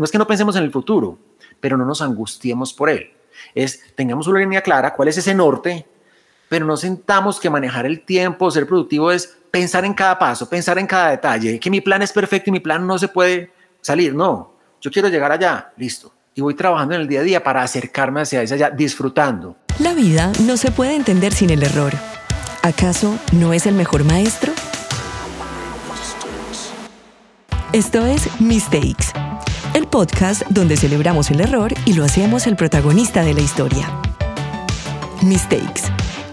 no es que no pensemos en el futuro, pero no nos angustiemos por él. Es, tengamos una línea clara, cuál es ese norte, pero no sentamos que manejar el tiempo, ser productivo es pensar en cada paso, pensar en cada detalle, que mi plan es perfecto y mi plan no se puede salir. No, yo quiero llegar allá, listo. Y voy trabajando en el día a día para acercarme hacia esa allá, disfrutando. La vida no se puede entender sin el error. ¿Acaso no es el mejor maestro? Esto es Mistakes, el podcast donde celebramos el error y lo hacemos el protagonista de la historia. Mistakes,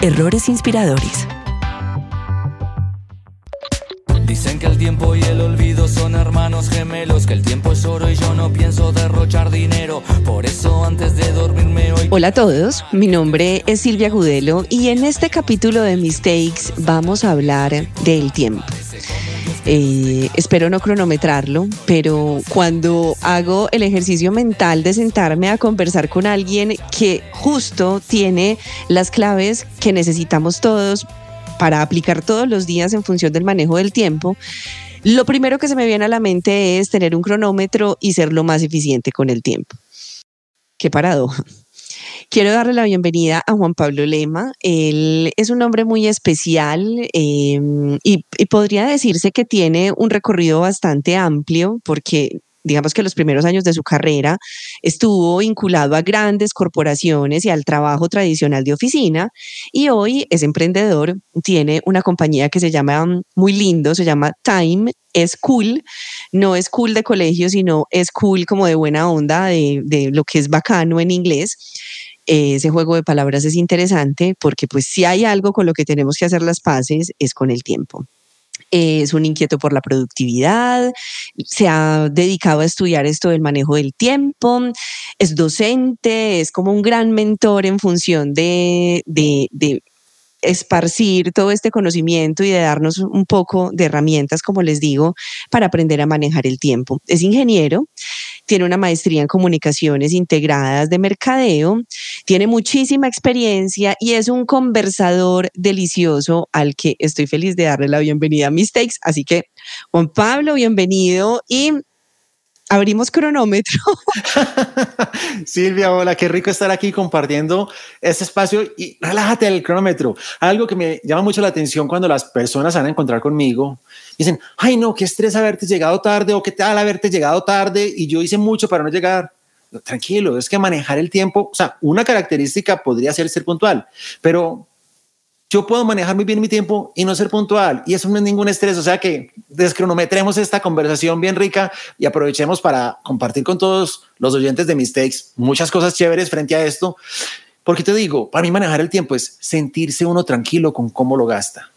errores inspiradores. Dicen que el tiempo y el olvido son hermanos gemelos, que el tiempo es oro y yo no pienso derrochar dinero. Por eso antes de dormirme hoy... Hola a todos, mi nombre es Silvia Gudelo y en este capítulo de Mistakes vamos a hablar del tiempo. Eh, espero no cronometrarlo, pero cuando hago el ejercicio mental de sentarme a conversar con alguien que justo tiene las claves que necesitamos todos para aplicar todos los días en función del manejo del tiempo, lo primero que se me viene a la mente es tener un cronómetro y ser lo más eficiente con el tiempo. Qué paradoja. Quiero darle la bienvenida a Juan Pablo Lema. Él es un hombre muy especial em, y, y, podría decirse que tiene un recorrido bastante amplio porque digamos que los primeros años de su carrera estuvo vinculado a grandes corporaciones y al trabajo tradicional de oficina y hoy es emprendedor, tiene una compañía que se llama mm, muy lindo, se llama Time es cool, no es cool de colegio, sino es cool como de buena onda, de, de lo que es bacano en inglés. Ese juego de palabras es interesante porque pues si hay algo con lo que tenemos que hacer las paces es con el tiempo es un inquieto por la productividad, se ha dedicado a estudiar esto del manejo del tiempo, es docente, es como un gran mentor en función de, de, de esparcir todo este conocimiento y de darnos un poco de herramientas, como les digo, para aprender a manejar el tiempo. Es ingeniero, tiene una maestría en comunicaciones integradas de mercadeo, tiene muchísima experiencia y es un conversador delicioso al que estoy feliz de darle la bienvenida a Mistakes. Así que, Juan Pablo, bienvenido y abrimos cronómetro. Silvia, hola, qué rico estar aquí compartiendo este espacio y relájate el cronómetro. Algo que me llama mucho la atención cuando las personas van a encontrar conmigo, dicen, ay no, qué estrés haberte llegado tarde o qué tal haberte llegado tarde y yo hice mucho para no llegar. Tranquilo, es que manejar el tiempo, o sea, una característica podría ser ser puntual, pero yo puedo manejar muy bien mi tiempo y no ser puntual y eso no es ningún estrés. O sea que descronometremos esta conversación bien rica y aprovechemos para compartir con todos los oyentes de Mistakes muchas cosas chéveres frente a esto. Porque te digo, para mí manejar el tiempo es sentirse uno tranquilo con cómo lo gasta.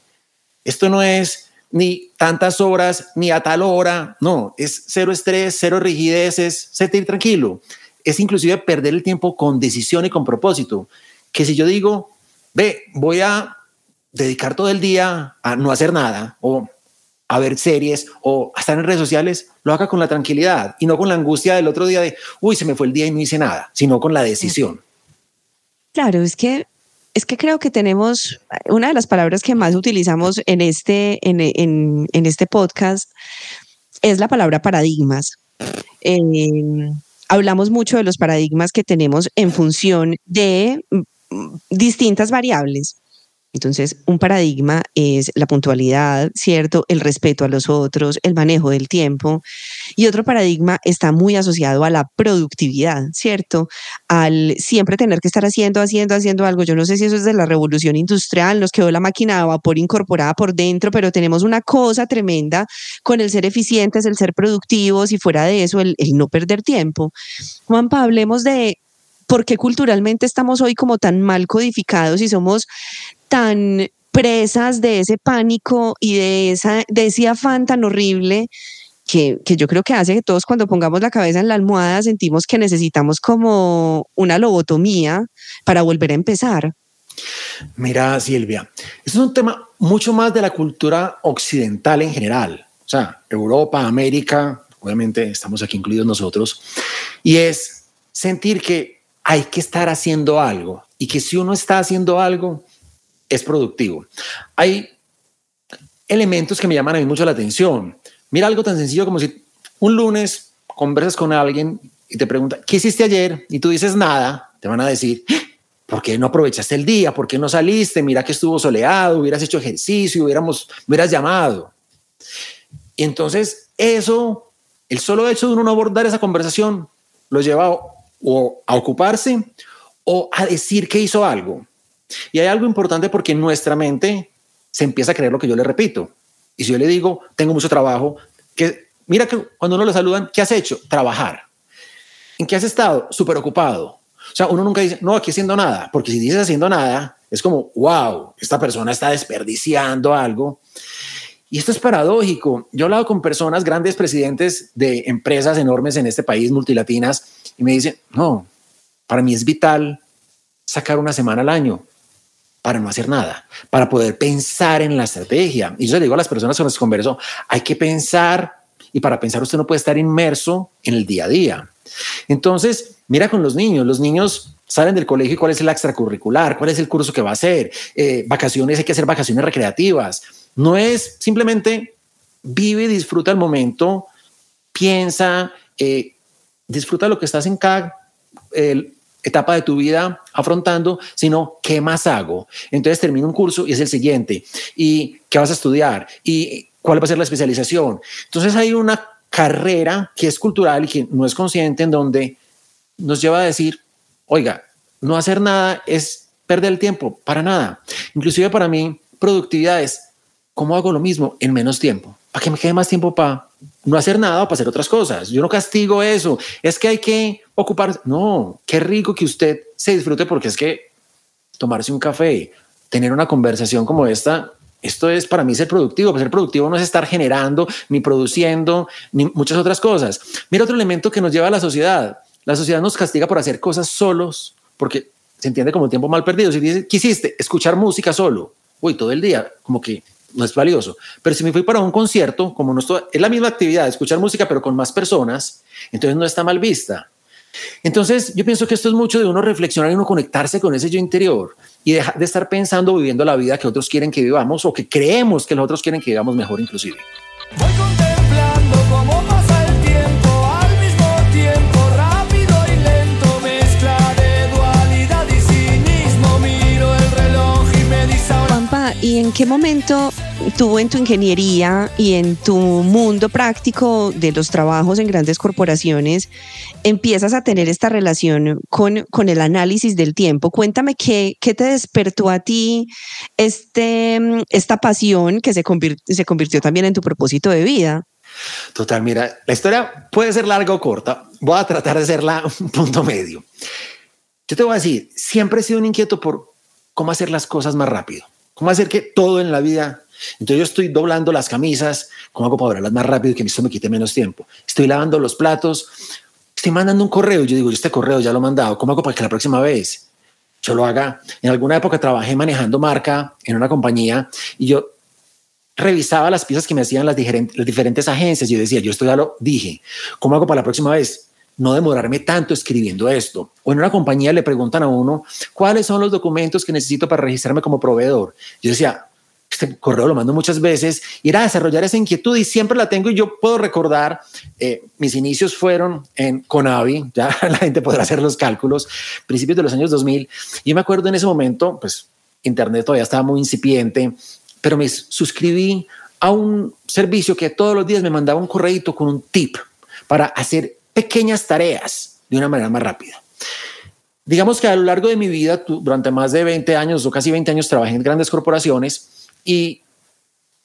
Esto no es ni tantas horas ni a tal hora, no, es cero estrés, cero rigideces, sentir tranquilo. Es inclusive perder el tiempo con decisión y con propósito. Que si yo digo, ve, voy a dedicar todo el día a no hacer nada o a ver series o a estar en redes sociales, lo haga con la tranquilidad y no con la angustia del otro día de, uy, se me fue el día y no hice nada, sino con la decisión. Claro, es que es que creo que tenemos una de las palabras que más utilizamos en este, en, en, este podcast es la palabra paradigmas. Eh, hablamos mucho de los paradigmas que tenemos en función de mm, distintas variables. Entonces, un paradigma es la puntualidad, ¿cierto? El respeto a los otros, el manejo del tiempo. Y otro paradigma está muy asociado a la productividad, ¿cierto? Al siempre tener que estar haciendo, haciendo, haciendo algo. Yo no sé si eso es de la revolución industrial, nos quedó la máquina de vapor incorporada por dentro, pero tenemos una cosa tremenda con el ser eficientes, el ser productivos y fuera de eso, el, el no perder tiempo. Juanpa, hablemos de por qué culturalmente estamos hoy como tan mal codificados y somos tan presas de ese pánico y de, esa, de ese afán tan horrible que, que, yo creo que hace que todos cuando pongamos la cabeza en la almohada sentimos que necesitamos como una lobotomía para volver a empezar. Mira, Silvia, es un tema mucho más de la cultura occidental en general, o sea, Europa, América, obviamente estamos aquí incluidos nosotros, y es sentir que hay que estar haciendo algo y que si uno está haciendo algo, es productivo. Hay elementos que me llaman a mí mucho la atención. Mira algo tan sencillo como si un lunes conversas con alguien y te pregunta, ¿qué hiciste ayer? Y tú dices nada, te van a decir, ¿por qué no aprovechaste el día? ¿Por qué no saliste? Mira que estuvo soleado, hubieras hecho ejercicio, hubiéramos, hubieras llamado. Y entonces eso, el solo hecho de uno no abordar esa conversación, lo lleva o a ocuparse o a decir que hizo algo. Y hay algo importante porque nuestra mente se empieza a creer lo que yo le repito. Y si yo le digo, tengo mucho trabajo, que mira que cuando uno le saludan, ¿qué has hecho? Trabajar. ¿En qué has estado? Súper ocupado. O sea, uno nunca dice, no, aquí haciendo nada, porque si dices haciendo nada, es como, wow, esta persona está desperdiciando algo. Y esto es paradójico. Yo he hablado con personas, grandes presidentes de empresas enormes en este país, multilatinas, y me dicen, no, para mí es vital sacar una semana al año para no hacer nada, para poder pensar en la estrategia. Y yo le digo a las personas con las que converso, hay que pensar y para pensar usted no puede estar inmerso en el día a día. Entonces, mira con los niños, los niños salen del colegio cuál es el extracurricular, cuál es el curso que va a hacer, eh, vacaciones, hay que hacer vacaciones recreativas. No es simplemente vive disfruta el momento, piensa, eh, disfruta lo que estás en cada etapa de tu vida afrontando, sino qué más hago. Entonces termino un curso y es el siguiente. ¿Y qué vas a estudiar? ¿Y cuál va a ser la especialización? Entonces hay una carrera que es cultural y que no es consciente en donde nos lleva a decir, oiga, no hacer nada es perder el tiempo, para nada. Inclusive para mí, productividad es cómo hago lo mismo en menos tiempo, para que me quede más tiempo para no hacer nada para hacer otras cosas. Yo no castigo eso, es que hay que ocupar, no, qué rico que usted se disfrute porque es que tomarse un café, tener una conversación como esta, esto es para mí ser productivo. Ser productivo no es estar generando, ni produciendo, ni muchas otras cosas. Mira otro elemento que nos lleva a la sociedad. La sociedad nos castiga por hacer cosas solos, porque se entiende como tiempo mal perdido. Si dices, quisiste escuchar música solo, uy, todo el día, como que no es valioso. Pero si me fui para un concierto, como no estoy, es la misma actividad, escuchar música, pero con más personas, entonces no está mal vista. Entonces, yo pienso que esto es mucho de uno reflexionar y uno conectarse con ese yo interior y dejar de estar pensando, viviendo la vida que otros quieren que vivamos o que creemos que los otros quieren que vivamos mejor inclusive. ¿Y en qué momento tú en tu ingeniería y en tu mundo práctico de los trabajos en grandes corporaciones empiezas a tener esta relación con, con el análisis del tiempo? Cuéntame qué, qué te despertó a ti este, esta pasión que se, se convirtió también en tu propósito de vida. Total, mira, la historia puede ser larga o corta. Voy a tratar de hacerla un punto medio. Yo te voy a decir, siempre he sido un inquieto por cómo hacer las cosas más rápido. ¿Cómo hacer que todo en la vida? Entonces yo estoy doblando las camisas, ¿cómo hago para doblarlas más rápido y que esto me quite menos tiempo? Estoy lavando los platos, estoy mandando un correo. Yo digo, este correo ya lo he mandado, ¿cómo hago para que la próxima vez yo lo haga? En alguna época trabajé manejando marca en una compañía y yo revisaba las piezas que me hacían las diferentes, agencias yo decía, yo esto ya lo dije, ¿cómo hago para la próxima vez? No demorarme tanto escribiendo esto. O en una compañía le preguntan a uno, ¿cuáles son los documentos que necesito para registrarme como proveedor? Yo decía, este correo lo mando muchas veces y era desarrollar esa inquietud y siempre la tengo y yo puedo recordar, eh, mis inicios fueron en Conavi, ya la gente podrá hacer los cálculos, principios de los años 2000. Y me acuerdo en ese momento, pues Internet todavía estaba muy incipiente, pero me suscribí a un servicio que todos los días me mandaba un correito con un tip para hacer pequeñas tareas de una manera más rápida. Digamos que a lo largo de mi vida, durante más de 20 años o casi 20 años, trabajé en grandes corporaciones y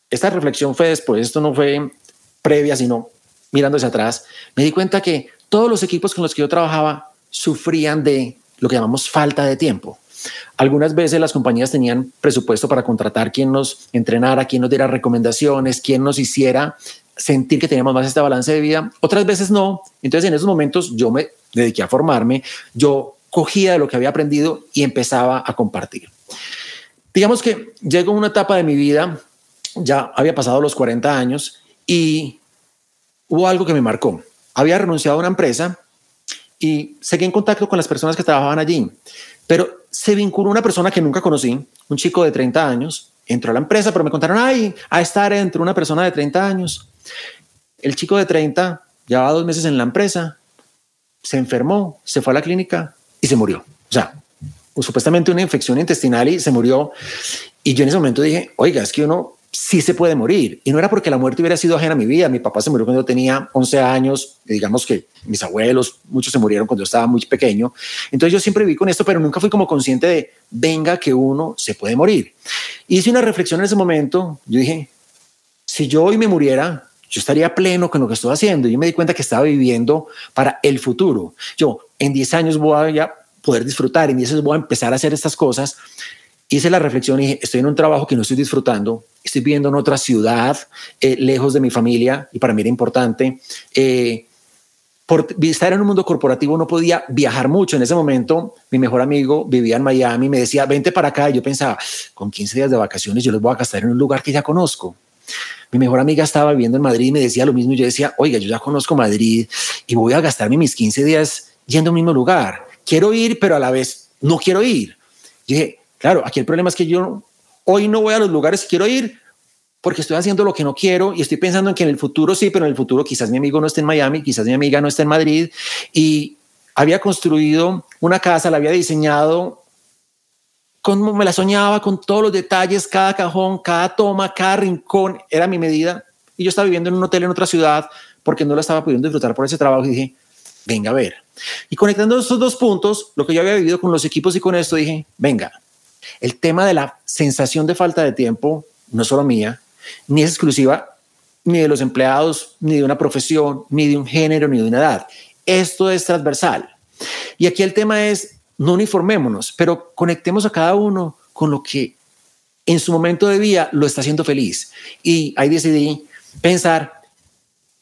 esta reflexión fue después, esto no fue previa, sino mirando hacia atrás, me di cuenta que todos los equipos con los que yo trabajaba sufrían de lo que llamamos falta de tiempo. Algunas veces las compañías tenían presupuesto para contratar quien nos entrenara, quien nos diera recomendaciones, quien nos hiciera sentir que teníamos más este balance de vida, otras veces no. Entonces en esos momentos yo me dediqué a formarme, yo cogía de lo que había aprendido y empezaba a compartir. Digamos que llegó una etapa de mi vida, ya había pasado los 40 años y hubo algo que me marcó. Había renunciado a una empresa y seguí en contacto con las personas que trabajaban allí, pero se vinculó una persona que nunca conocí, un chico de 30 años, entró a la empresa, pero me contaron, ay, a estar entre una persona de 30 años. El chico de 30 llevaba dos meses en la empresa, se enfermó, se fue a la clínica y se murió. O sea, supuestamente una infección intestinal y se murió. Y yo en ese momento dije, oiga, es que uno sí se puede morir. Y no era porque la muerte hubiera sido ajena a mi vida. Mi papá se murió cuando yo tenía 11 años. digamos que mis abuelos, muchos se murieron cuando yo estaba muy pequeño. Entonces yo siempre viví con esto, pero nunca fui como consciente de, venga, que uno se puede morir. Hice una reflexión en ese momento. Yo dije, si yo hoy me muriera, yo estaría pleno con lo que estoy haciendo. Yo me di cuenta que estaba viviendo para el futuro. Yo en 10 años voy a poder disfrutar, en 10 años voy a empezar a hacer estas cosas hice la reflexión y dije, estoy en un trabajo que no estoy disfrutando, estoy viviendo en otra ciudad, eh, lejos de mi familia, y para mí era importante. Eh, por estar en un mundo corporativo no podía viajar mucho. En ese momento, mi mejor amigo vivía en Miami, me decía, vente para acá. Y yo pensaba, con 15 días de vacaciones yo los voy a gastar en un lugar que ya conozco. Mi mejor amiga estaba viviendo en Madrid y me decía lo mismo. Y yo decía, oiga, yo ya conozco Madrid y voy a gastarme mis 15 días yendo a un mismo lugar. Quiero ir, pero a la vez no quiero ir. Dije, Claro, aquí el problema es que yo hoy no voy a los lugares que quiero ir porque estoy haciendo lo que no quiero y estoy pensando en que en el futuro sí, pero en el futuro quizás mi amigo no esté en Miami, quizás mi amiga no esté en Madrid y había construido una casa, la había diseñado como me la soñaba, con todos los detalles, cada cajón, cada toma, cada rincón, era mi medida. Y yo estaba viviendo en un hotel en otra ciudad porque no la estaba pudiendo disfrutar por ese trabajo y dije, venga a ver. Y conectando estos dos puntos, lo que yo había vivido con los equipos y con esto, dije, venga, el tema de la sensación de falta de tiempo no solo mía, ni es exclusiva ni de los empleados, ni de una profesión, ni de un género, ni de una edad. Esto es transversal. Y aquí el tema es, no uniformémonos, pero conectemos a cada uno con lo que en su momento de vida lo está haciendo feliz. Y ahí decidí pensar,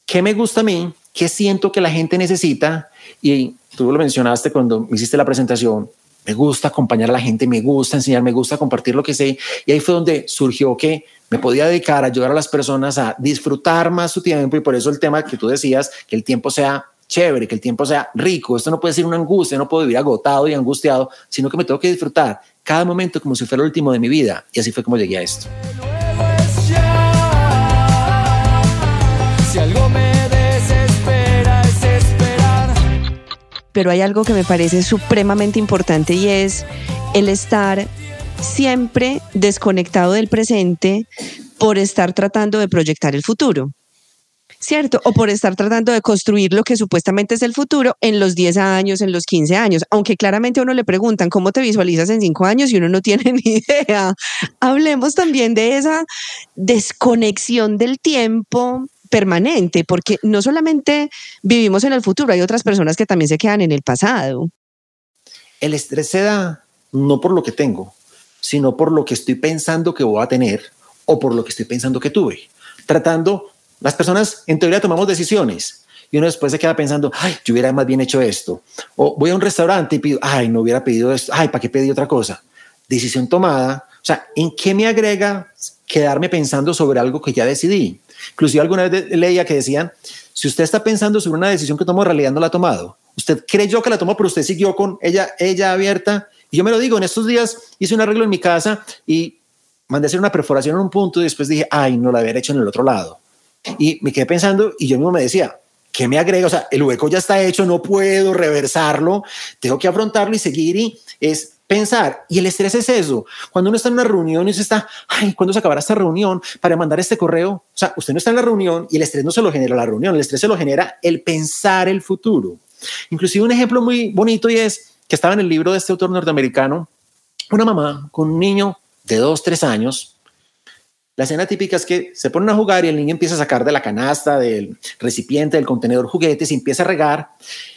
¿qué me gusta a mí? ¿Qué siento que la gente necesita? Y tú lo mencionaste cuando me hiciste la presentación, me gusta acompañar a la gente, me gusta enseñar, me gusta compartir lo que sé. Y ahí fue donde surgió que me podía dedicar a ayudar a las personas a disfrutar más su tiempo y por eso el tema que tú decías, que el tiempo sea chévere, que el tiempo sea rico. Esto no puede ser una angustia, no puedo vivir agotado y angustiado, sino que me tengo que disfrutar cada momento como si fuera el último de mi vida. Y así fue como llegué a esto. Si algo me pero hay algo que me parece supremamente importante y es el estar siempre desconectado del presente por estar tratando de proyectar el futuro. ¿Cierto? O por estar tratando de construir lo que supuestamente es el futuro en los 10 años, en los 15 años. Aunque claramente uno le preguntan cómo te visualizas en 5 años y uno no tiene ni idea. Hablemos también de esa desconexión del tiempo permanente, porque no solamente vivimos en el futuro, hay otras personas que también se quedan en el pasado. El estrés se da no por lo que tengo, sino por lo que estoy pensando que voy a tener o por lo que estoy pensando que tuve. Tratando, las personas en teoría tomamos decisiones y uno después se queda pensando, ay, yo hubiera más bien hecho esto. O voy a un restaurante y pido, ay, no hubiera pedido esto, ay, ¿para qué pedí otra cosa? Decisión tomada. O sea, ¿en qué me agrega quedarme pensando sobre algo que ya decidí? Inclusive alguna vez leía que decían, si usted está pensando sobre una decisión que tomó, en realidad no la ha tomado. Usted creyó que la tomó, pero usted siguió con ella, ella abierta. Y yo me lo digo, en estos días hice un arreglo en mi casa y mandé a hacer una perforación en un punto y después dije, ay, no la había hecho en el otro lado. Y me quedé pensando y yo mismo me decía, ¿qué me agrega? O sea, el hueco ya está hecho, no puedo reversarlo, tengo que afrontarlo y seguir y es pensar. Y el estrés es eso. Cuando uno está en una reunión y se está, ay, ¿cuándo se acabará esta reunión para mandar este correo? O sea, usted no está en la reunión y el estrés no se lo genera la reunión, el estrés se lo genera el pensar el futuro. Inclusive un ejemplo muy bonito y es que estaba en el libro de este autor norteamericano, una mamá con un niño de dos, tres años. La escena típica es que se ponen a jugar y el niño empieza a sacar de la canasta, del recipiente, del contenedor juguetes y empieza a regar.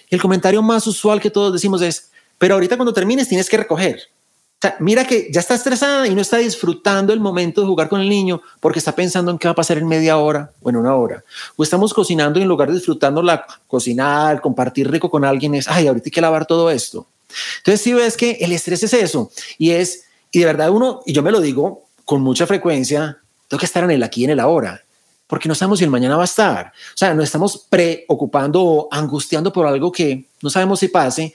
El comentario más usual que todos decimos es, pero ahorita cuando termines tienes que recoger. O sea, mira que ya está estresada y no está disfrutando el momento de jugar con el niño porque está pensando en qué va a pasar en media hora o en una hora. O estamos cocinando y en lugar de disfrutando la cocinar, compartir rico con alguien, es, ay, ahorita hay que lavar todo esto. Entonces, si ves que el estrés es eso y es, y de verdad uno, y yo me lo digo con mucha frecuencia, tengo que estar en el aquí y en el ahora porque no sabemos si el mañana va a estar. O sea, no estamos preocupando o angustiando por algo que no sabemos si pase,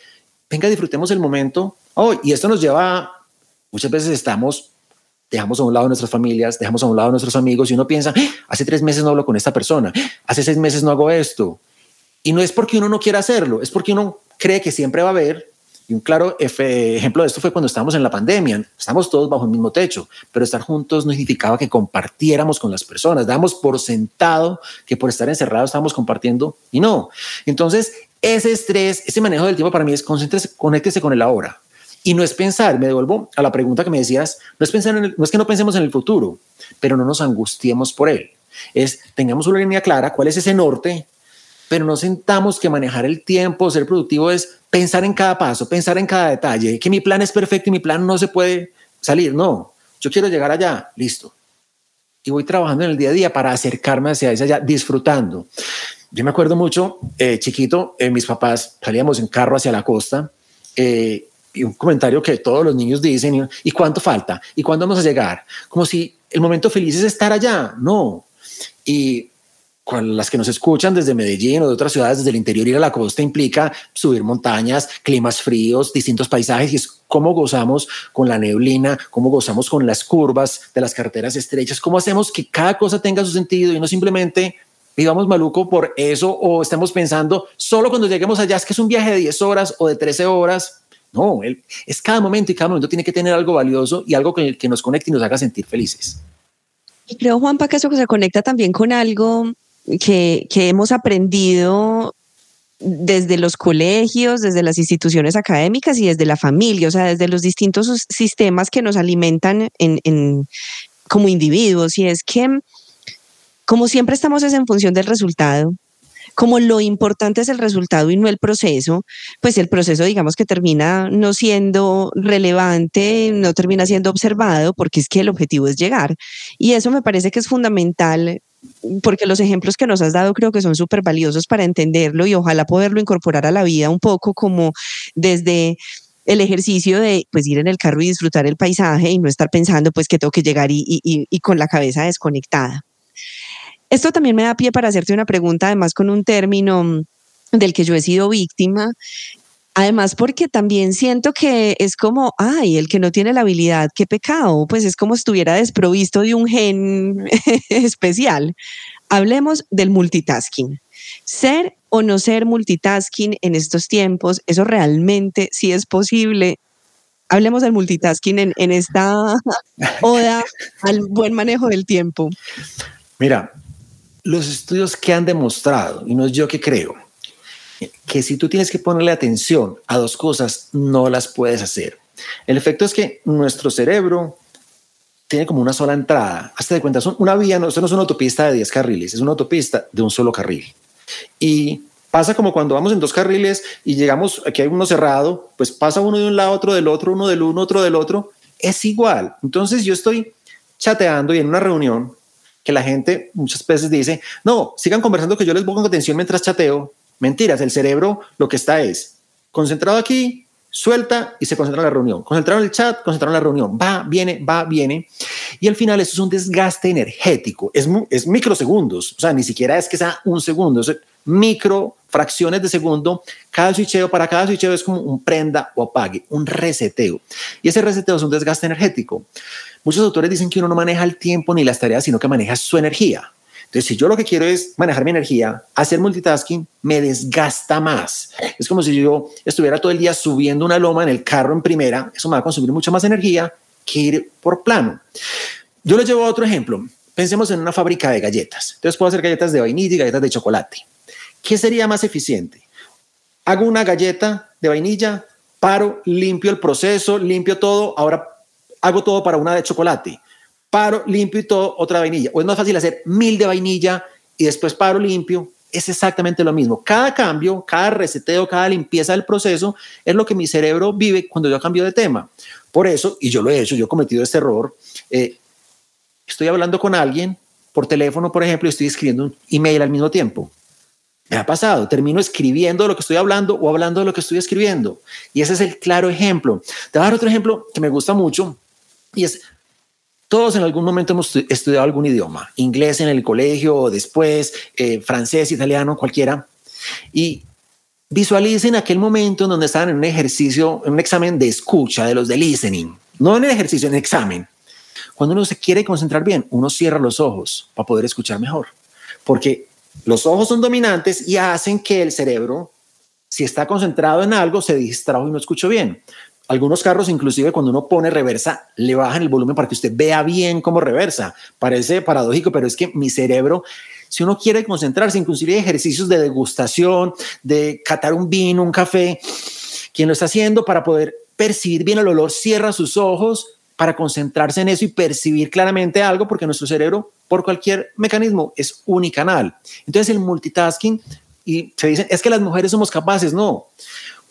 venga, disfrutemos el momento. Oh, y esto nos lleva, muchas veces estamos, dejamos a un lado nuestras familias, dejamos a un lado nuestros amigos y uno piensa, ¡Ah! hace tres meses no hablo con esta persona, hace seis meses no hago esto. Y no es porque uno no quiera hacerlo, es porque uno cree que siempre va a haber. Y un claro ejemplo de esto fue cuando estábamos en la pandemia. Estamos todos bajo el mismo techo, pero estar juntos no significaba que compartiéramos con las personas. Damos por sentado que por estar encerrados estábamos compartiendo y no. Entonces, ese estrés, ese manejo del tiempo para mí es concéntrese, conéctese con el ahora. Y no es pensar, me devuelvo a la pregunta que me decías, no es, pensar en no es que no pensemos en el futuro, pero no nos angustiemos por él. Es, tengamos una línea clara, cuál es ese norte, pero no sentamos que manejar el tiempo, ser productivo es pensar en cada paso, pensar en cada detalle, que mi plan es perfecto y mi plan no se puede salir. No, yo quiero llegar allá, listo. Y voy trabajando en el día a día para acercarme hacia esa allá, disfrutando. Yo me acuerdo mucho, eh, chiquito, eh, mis papás salíamos en carro hacia la costa eh, y un comentario que todos los niños dicen, ¿y cuánto falta? ¿Y cuándo vamos a llegar? Como si el momento feliz es estar allá. No. Y con las que nos escuchan desde Medellín o de otras ciudades desde el interior ir a la costa implica subir montañas, climas fríos, distintos paisajes y es cómo gozamos con la neblina, cómo gozamos con las curvas de las carreteras estrechas, cómo hacemos que cada cosa tenga su sentido y no simplemente vivamos maluco por eso o estemos pensando solo cuando lleguemos allá es que es un viaje de 10 horas o de 13 horas no, es cada momento y cada momento tiene que tener algo valioso y algo que, que nos conecte y nos haga sentir felices. Y creo, Juanpa, que eso se conecta también con algo que, que hemos aprendido desde los colegios, desde las instituciones académicas y desde la familia, o sea, desde los distintos sistemas que nos alimentan en, como individuos. Y es que, como siempre estamos es en función del resultado, como lo importante es el resultado y no el proceso, pues el proceso digamos que termina no siendo relevante, no termina siendo observado porque es que el objetivo es llegar. Y eso me parece que es fundamental porque los ejemplos que nos has dado creo que son súper valiosos para entenderlo y ojalá poderlo incorporar a la vida un poco como desde el ejercicio de pues ir en el carro y disfrutar el paisaje y no estar pensando pues que tengo que llegar y, y, y con la cabeza desconectada. Esto también me da pie para hacerte una pregunta, además con un término del que yo he sido víctima. Además, porque también siento que es como, ay, el que no tiene la habilidad, qué pecado, pues es como si estuviera desprovisto de un gen especial. Hablemos del multitasking. Ser o no ser multitasking en estos tiempos, eso realmente sí es posible. Hablemos del multitasking en, en esta oda al buen manejo del tiempo. Mira, los estudios que han demostrado, y no es yo que creo, que si tú tienes que ponerle atención a dos cosas, no las puedes hacer. El efecto es que nuestro cerebro tiene como una sola entrada. Hasta de cuenta, una vía, no, esto no es una autopista de 10 carriles, es una autopista de un solo carril. Y pasa como cuando vamos en dos carriles y llegamos, aquí hay uno cerrado, pues pasa uno de un lado, otro del otro, uno del uno, otro del otro. Es igual. Entonces yo estoy chateando y en una reunión que la gente muchas veces dice, no, sigan conversando que yo les pongo atención mientras chateo. Mentiras, el cerebro lo que está es concentrado aquí, suelta y se concentra en la reunión. Concentrado en el chat, concentrado en la reunión. Va, viene, va, viene. Y al final eso es un desgaste energético. Es, es microsegundos. O sea, ni siquiera es que sea un segundo. Es micro fracciones de segundo. Cada switcheo, para cada switcheo es como un prenda o apague, un reseteo. Y ese reseteo es un desgaste energético. Muchos autores dicen que uno no maneja el tiempo ni las tareas, sino que maneja su energía. Entonces, si yo lo que quiero es manejar mi energía, hacer multitasking me desgasta más. Es como si yo estuviera todo el día subiendo una loma en el carro en primera, eso me va a consumir mucha más energía que ir por plano. Yo les llevo a otro ejemplo. Pensemos en una fábrica de galletas. Entonces puedo hacer galletas de vainilla y galletas de chocolate. ¿Qué sería más eficiente? Hago una galleta de vainilla, paro, limpio el proceso, limpio todo, ahora hago todo para una de chocolate paro, limpio y todo, otra vainilla. O es más fácil hacer mil de vainilla y después paro, limpio. Es exactamente lo mismo. Cada cambio, cada reseteo, cada limpieza del proceso es lo que mi cerebro vive cuando yo cambio de tema. Por eso, y yo lo he hecho, yo he cometido este error, eh, estoy hablando con alguien por teléfono, por ejemplo, y estoy escribiendo un email al mismo tiempo. Me ha pasado, termino escribiendo lo que estoy hablando o hablando de lo que estoy escribiendo. Y ese es el claro ejemplo. Te voy a dar otro ejemplo que me gusta mucho y es todos en algún momento hemos estudiado algún idioma, inglés en el colegio después, eh, francés, italiano, cualquiera. Y visualicen aquel momento en donde estaban en un ejercicio, en un examen de escucha, de los de listening, no en el ejercicio, en el examen. Cuando uno se quiere concentrar bien, uno cierra los ojos para poder escuchar mejor, porque los ojos son dominantes y hacen que el cerebro, si está concentrado en algo, se distrajo y no escucho bien. Algunos carros, inclusive cuando uno pone reversa, le bajan el volumen para que usted vea bien cómo reversa. Parece paradójico, pero es que mi cerebro, si uno quiere concentrarse, inclusive ejercicios de degustación, de catar un vino, un café, quien lo está haciendo para poder percibir bien el olor, cierra sus ojos para concentrarse en eso y percibir claramente algo, porque nuestro cerebro, por cualquier mecanismo, es unicanal. Entonces el multitasking, y se dicen, es que las mujeres somos capaces, no.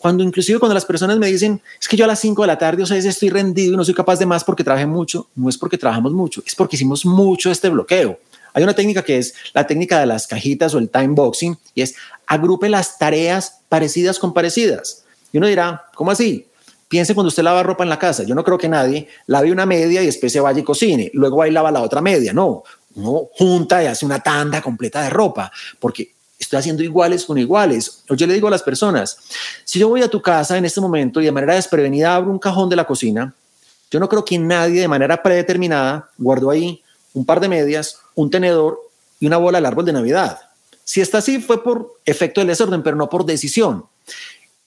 Cuando inclusive cuando las personas me dicen, es que yo a las 5 de la tarde, o sea, estoy rendido y no soy capaz de más porque trabajé mucho, no es porque trabajamos mucho, es porque hicimos mucho este bloqueo. Hay una técnica que es la técnica de las cajitas o el time boxing y es agrupe las tareas parecidas con parecidas. Y uno dirá, ¿cómo así? Piense cuando usted lava ropa en la casa. Yo no creo que nadie lave una media y después se vaya y cocine. Luego y lava la otra media. No, uno junta y hace una tanda completa de ropa porque estoy haciendo iguales con iguales. Yo le digo a las personas, si yo voy a tu casa en este momento y de manera desprevenida abro un cajón de la cocina, yo no creo que nadie de manera predeterminada guardó ahí un par de medias, un tenedor y una bola al árbol de Navidad. Si está así fue por efecto del desorden, pero no por decisión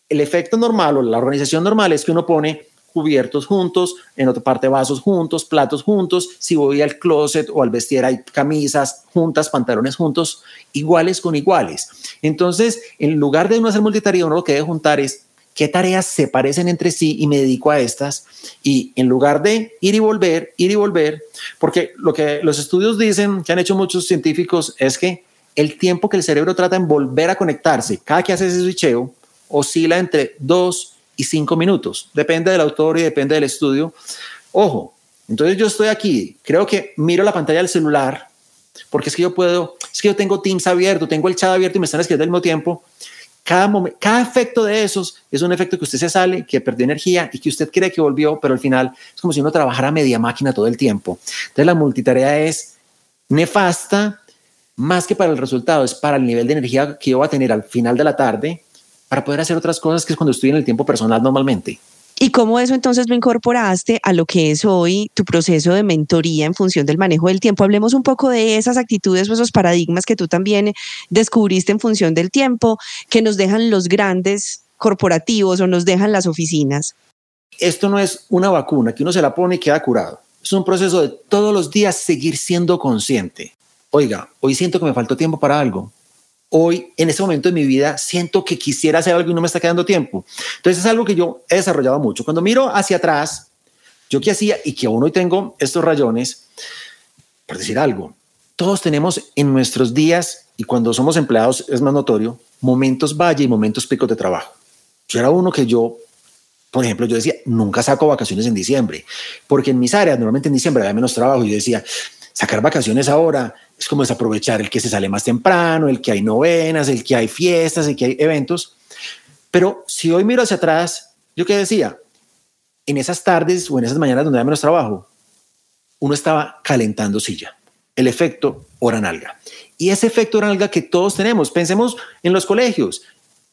el efecto normal o la organización normal es que uno pone cubiertos juntos, en otra parte vasos juntos, platos juntos, si voy al closet o al vestir hay camisas juntas, pantalones juntos, iguales con iguales. Entonces, en lugar de uno hacer multitarea, uno lo que debe juntar es qué tareas se parecen entre sí y me dedico a estas. Y en lugar de ir y volver, ir y volver, porque lo que los estudios dicen, que han hecho muchos científicos, es que el tiempo que el cerebro trata en volver a conectarse, cada que hace ese switcheo, oscila entre 2 y 5 minutos. Depende del autor y depende del estudio. Ojo, entonces yo estoy aquí, creo que miro la pantalla del celular, porque es que yo puedo, es que yo tengo Teams abierto, tengo el chat abierto y me están escribiendo al mismo tiempo. Cada, cada efecto de esos es un efecto que usted se sale, que perdió energía y que usted cree que volvió, pero al final es como si uno trabajara media máquina todo el tiempo. Entonces la multitarea es nefasta, más que para el resultado, es para el nivel de energía que yo voy a tener al final de la tarde para poder hacer otras cosas que es cuando estoy en el tiempo personal normalmente. ¿Y cómo eso entonces lo incorporaste a lo que es hoy tu proceso de mentoría en función del manejo del tiempo? Hablemos un poco de esas actitudes o esos paradigmas que tú también descubriste en función del tiempo que nos dejan los grandes corporativos o nos dejan las oficinas. Esto no es una vacuna que uno se la pone y queda curado. Es un proceso de todos los días seguir siendo consciente. Oiga, hoy siento que me faltó tiempo para algo hoy, en este momento de mi vida, siento que quisiera hacer algo y no me está quedando tiempo. Entonces es algo que yo he desarrollado mucho. Cuando miro hacia atrás, yo qué hacía y que aún hoy tengo estos rayones, por decir algo, todos tenemos en nuestros días y cuando somos empleados es más notorio, momentos valle y momentos picos de trabajo. Yo era uno que yo, por ejemplo, yo decía, nunca saco vacaciones en diciembre, porque en mis áreas normalmente en diciembre había menos trabajo y yo decía, sacar vacaciones ahora es como desaprovechar el que se sale más temprano, el que hay novenas, el que hay fiestas, el que hay eventos. Pero si hoy miro hacia atrás, yo qué decía, en esas tardes o en esas mañanas donde hay menos trabajo, uno estaba calentando silla. El efecto hora nalga. Y ese efecto hora nalga que todos tenemos, pensemos en los colegios.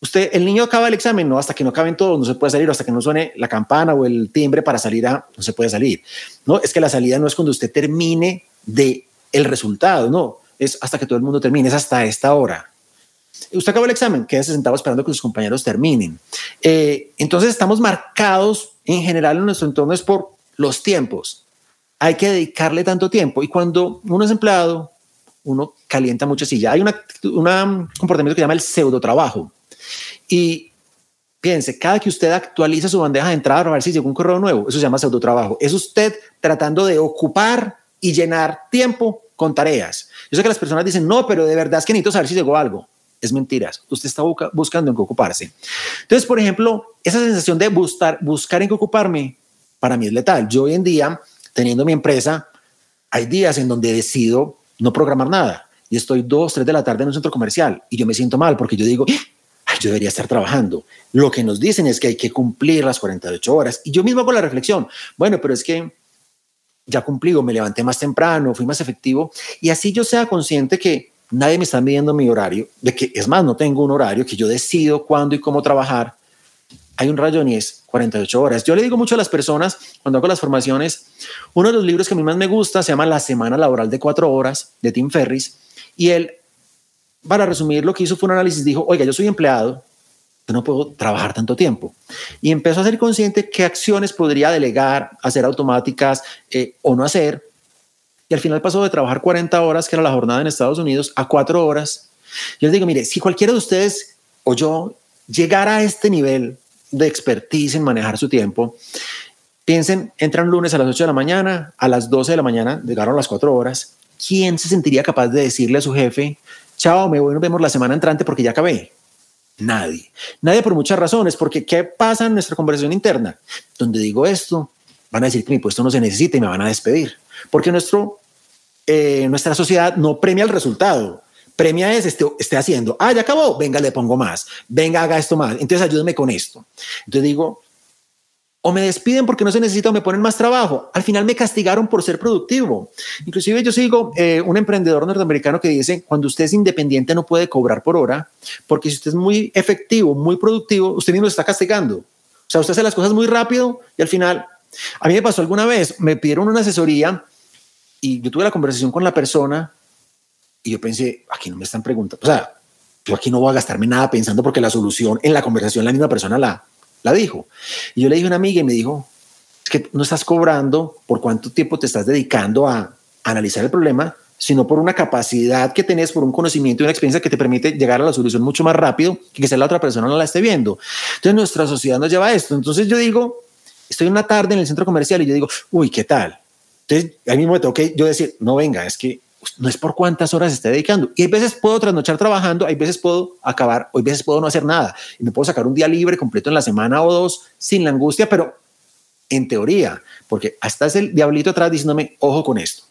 Usted, el niño acaba el examen, no, hasta que no acaben todos, no se puede salir, hasta que no suene la campana o el timbre para salir a, no se puede salir. No, es que la salida no es cuando usted termine de el resultado, no, es hasta que todo el mundo termine, es hasta esta hora. Usted acabó el examen, queda sentado esperando que sus compañeros terminen. Eh, entonces estamos marcados en general en nuestro entorno es por los tiempos. Hay que dedicarle tanto tiempo y cuando uno es empleado, uno calienta mucho silla. Hay un comportamiento que se llama el pseudo trabajo. Y piense, cada que usted actualiza su bandeja de entrada a ver si llegó un correo nuevo, eso se llama pseudo trabajo. Es usted tratando de ocupar y llenar tiempo con tareas. Yo sé que las personas dicen, no, pero de verdad es que necesito saber si llegó algo. Es mentiras. Usted está buscando en qué ocuparse. Entonces, por ejemplo, esa sensación de buscar, buscar en qué ocuparme, para mí es letal. Yo hoy en día, teniendo mi empresa, hay días en donde decido no programar nada y estoy dos, tres de la tarde en un centro comercial y yo me siento mal porque yo digo, yo debería estar trabajando. Lo que nos dicen es que hay que cumplir las 48 horas y yo mismo hago la reflexión, bueno, pero es que ya cumplido, me levanté más temprano, fui más efectivo y así yo sea consciente que nadie me está midiendo mi horario, de que es más, no tengo un horario, que yo decido cuándo y cómo trabajar. Hay un rayón y es 48 horas. Yo le digo mucho a las personas cuando hago las formaciones, uno de los libros que a mí más me gusta se llama La Semana Laboral de Cuatro Horas de Tim Ferris y él para resumir, lo que hizo fue un análisis, dijo, oiga, yo soy empleado, no puedo trabajar tanto tiempo. Y empezó a ser consciente qué acciones podría delegar, hacer automáticas eh, o no hacer. Y al final pasó de trabajar 40 horas, que era la jornada en Estados Unidos, a 4 horas. Yo les digo, mire, si cualquiera de ustedes o yo llegara a este nivel de expertise en manejar su tiempo, piensen, entran lunes a las 8 de la mañana, a las 12 de la mañana, llegaron las 4 horas. ¿Quién se sentiría capaz de decirle a su jefe, chao, me voy, nos vemos la semana entrante porque ya acabé? Nadie. Nadie por muchas razones, porque ¿qué pasa en nuestra conversación interna? Donde digo esto, van a decir que mi puesto no se necesita y me van a despedir. Porque nuestro, eh, nuestra sociedad no premia el resultado, premia es esté, esté haciendo, ah, ya acabó, venga, le pongo más, venga, haga esto más, entonces ayúdeme con esto. Entonces digo, o me despiden porque no se necesita o me ponen más trabajo. Al final me castigaron por ser productivo. Inclusive yo sigo eh, un emprendedor norteamericano que dice, cuando usted es independiente no puede cobrar por hora, porque si usted es muy efectivo, muy productivo, usted mismo está castigando. O sea, usted hace las cosas muy rápido y al final, a mí me pasó alguna vez, me pidieron una asesoría y yo tuve la conversación con la persona y yo pensé, aquí no me están preguntando, o sea, yo aquí no voy a gastarme nada pensando porque la solución en la conversación la misma persona la, la dijo. Y yo le dije a una amiga y me dijo, es que no estás cobrando por cuánto tiempo te estás dedicando a, analizar el problema, sino por una capacidad que tenés, por un conocimiento y una experiencia que te permite llegar a la solución mucho más rápido que sea la otra persona no la esté viendo. Entonces nuestra sociedad nos lleva a esto. Entonces yo digo, estoy una tarde en el centro comercial y yo digo, uy, ¿qué tal? Entonces ahí mismo me tengo que yo decir, no venga, es que no es por cuántas horas esté dedicando. Y hay veces puedo trasnochar trabajando, hay veces puedo acabar, hay veces puedo no hacer nada. Y me puedo sacar un día libre completo en la semana o dos sin la angustia, pero en teoría, porque hasta es el diablito atrás diciéndome, ojo con esto.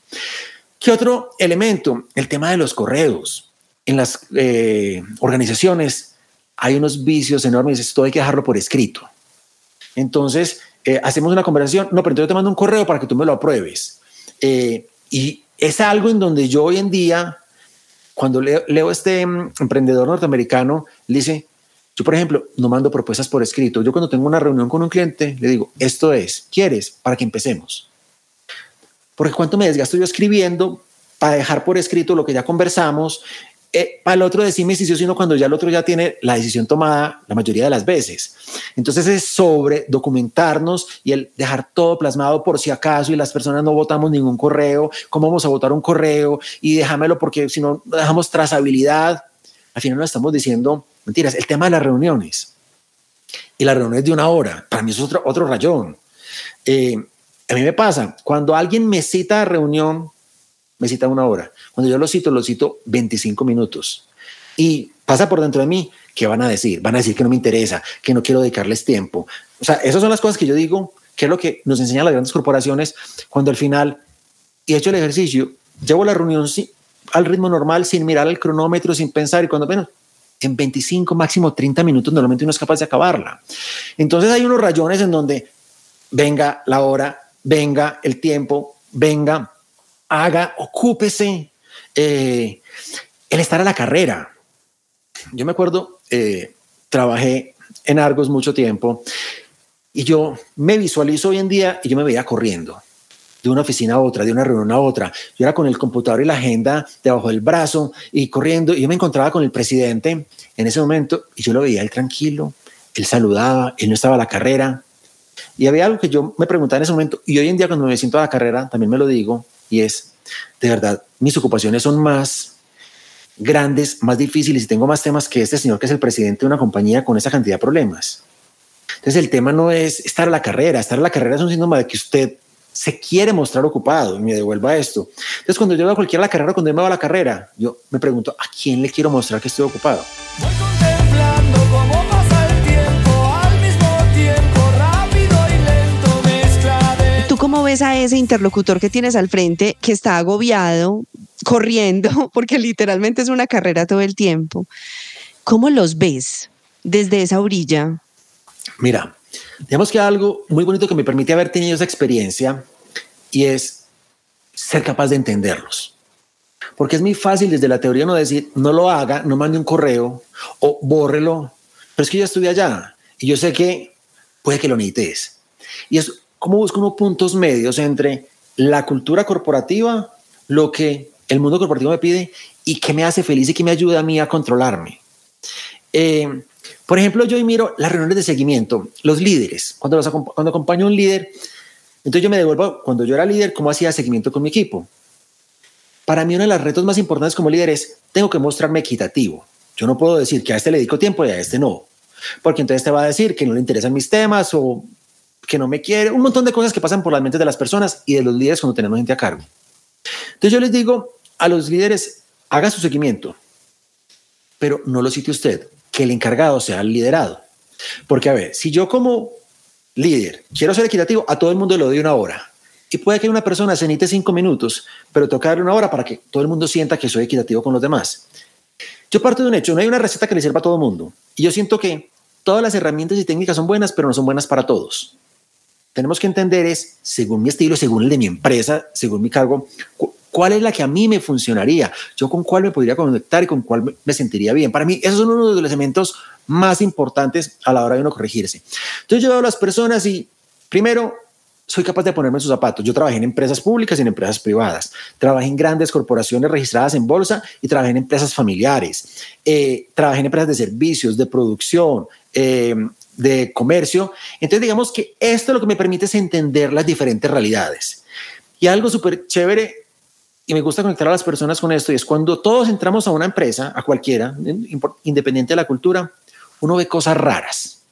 ¿Qué otro elemento? El tema de los correos. En las eh, organizaciones hay unos vicios enormes, esto hay que dejarlo por escrito. Entonces, eh, hacemos una conversación, no, pero entonces yo te mando un correo para que tú me lo apruebes. Eh, y es algo en donde yo hoy en día, cuando leo, este mm, emprendedor norteamericano, le dice, yo por ejemplo, no mando propuestas por escrito. Yo cuando tengo una reunión con un cliente, le digo, esto es, ¿quieres? Para que empecemos. Porque cuánto me desgasto yo escribiendo para dejar por escrito lo que ya conversamos eh, para el otro decirme si sí o no cuando ya el otro ya tiene la decisión tomada la mayoría de las veces. Entonces es sobre documentarnos y el dejar todo plasmado por si acaso y las personas no votamos ningún correo, cómo vamos a votar un correo y déjamelo porque si no dejamos trazabilidad, al final no estamos diciendo mentiras. El tema de las reuniones y las reuniones de una hora, para mí es otro, otro rayón. Eh, a mí me pasa, cuando alguien me cita a reunión, me cita una hora. Cuando yo lo cito, lo cito 25 minutos. Y pasa por dentro de mí, ¿qué van a decir? Van a decir que no me interesa, que no quiero dedicarles tiempo. O sea, esas son las cosas que yo digo, que es lo que nos enseñan las grandes corporaciones cuando al final, he hecho el ejercicio, llevo la reunión al ritmo normal, sin mirar el cronómetro, sin pensar, y cuando menos, en 25, máximo 30 minutos, normalmente uno es capaz de acabarla. Entonces hay unos rayones en donde venga la hora, venga el tiempo, venga haga, ocúpese, eh, el estar a la carrera. Yo me acuerdo, eh, trabajé en Argos mucho tiempo y yo me visualizo hoy en día y yo me veía corriendo de una oficina a otra, de una reunión a otra. Yo era con el computador y la agenda debajo del brazo y corriendo y yo me encontraba con el presidente en ese momento y yo lo veía él tranquilo, él saludaba, él no estaba a la carrera. Y había algo que yo me preguntaba en ese momento y hoy en día cuando me siento a la carrera también me lo digo y es, de verdad, mis ocupaciones son más grandes, más difíciles y tengo más temas que este señor que es el presidente de una compañía con esa cantidad de problemas. Entonces el tema no es estar a la carrera, estar a la carrera es un síntoma de que usted se quiere mostrar ocupado y me devuelva esto. Entonces cuando yo veo a cualquiera la carrera, cuando yo me voy a la carrera, yo me pregunto, ¿a quién le quiero mostrar que estoy ocupado? cómo ves a ese interlocutor que tienes al frente que está agobiado, corriendo, porque literalmente es una carrera todo el tiempo? ¿Cómo los ves desde esa orilla? Mira, digamos que algo muy bonito que me permite haber tenido esa experiencia y es ser capaz de entenderlos. Porque es muy fácil desde la teoría no decir, no lo haga, no mande un correo o bórrelo, pero es que yo estuve allá y yo sé que puede que lo necesites. Y es cómo busco unos puntos medios entre la cultura corporativa, lo que el mundo corporativo me pide y qué me hace feliz y qué me ayuda a mí a controlarme. Eh, por ejemplo, yo miro las reuniones de seguimiento, los líderes, cuando, los, cuando acompaño a un líder, entonces yo me devuelvo, cuando yo era líder, cómo hacía seguimiento con mi equipo. Para mí uno de los retos más importantes como líder es, tengo que mostrarme equitativo. Yo no puedo decir que a este le dedico tiempo y a este no, porque entonces te va a decir que no le interesan mis temas o que no me quiere, un montón de cosas que pasan por las mentes de las personas y de los líderes cuando tenemos gente a cargo. Entonces yo les digo a los líderes, haga su seguimiento, pero no lo cite usted, que el encargado sea el liderado. Porque a ver, si yo como líder quiero ser equitativo, a todo el mundo le doy una hora. Y puede que una persona se necesite cinco minutos, pero toca darle una hora para que todo el mundo sienta que soy equitativo con los demás. Yo parto de un hecho, no hay una receta que le sirva a todo el mundo. Y yo siento que todas las herramientas y técnicas son buenas, pero no son buenas para todos. Tenemos que entender es, según mi estilo, según el de mi empresa, según mi cargo, cuál es la que a mí me funcionaría, yo con cuál me podría conectar y con cuál me sentiría bien. Para mí, esos son uno de los elementos más importantes a la hora de uno corregirse. Entonces yo veo a las personas y primero soy capaz de ponerme en sus zapatos. Yo trabajé en empresas públicas y en empresas privadas. Trabajé en grandes corporaciones registradas en bolsa y trabajé en empresas familiares. Eh, trabajé en empresas de servicios, de producción, eh, de comercio. Entonces, digamos que esto lo que me permite es entender las diferentes realidades. Y algo súper chévere, y me gusta conectar a las personas con esto, y es cuando todos entramos a una empresa, a cualquiera, independiente de la cultura, uno ve cosas raras.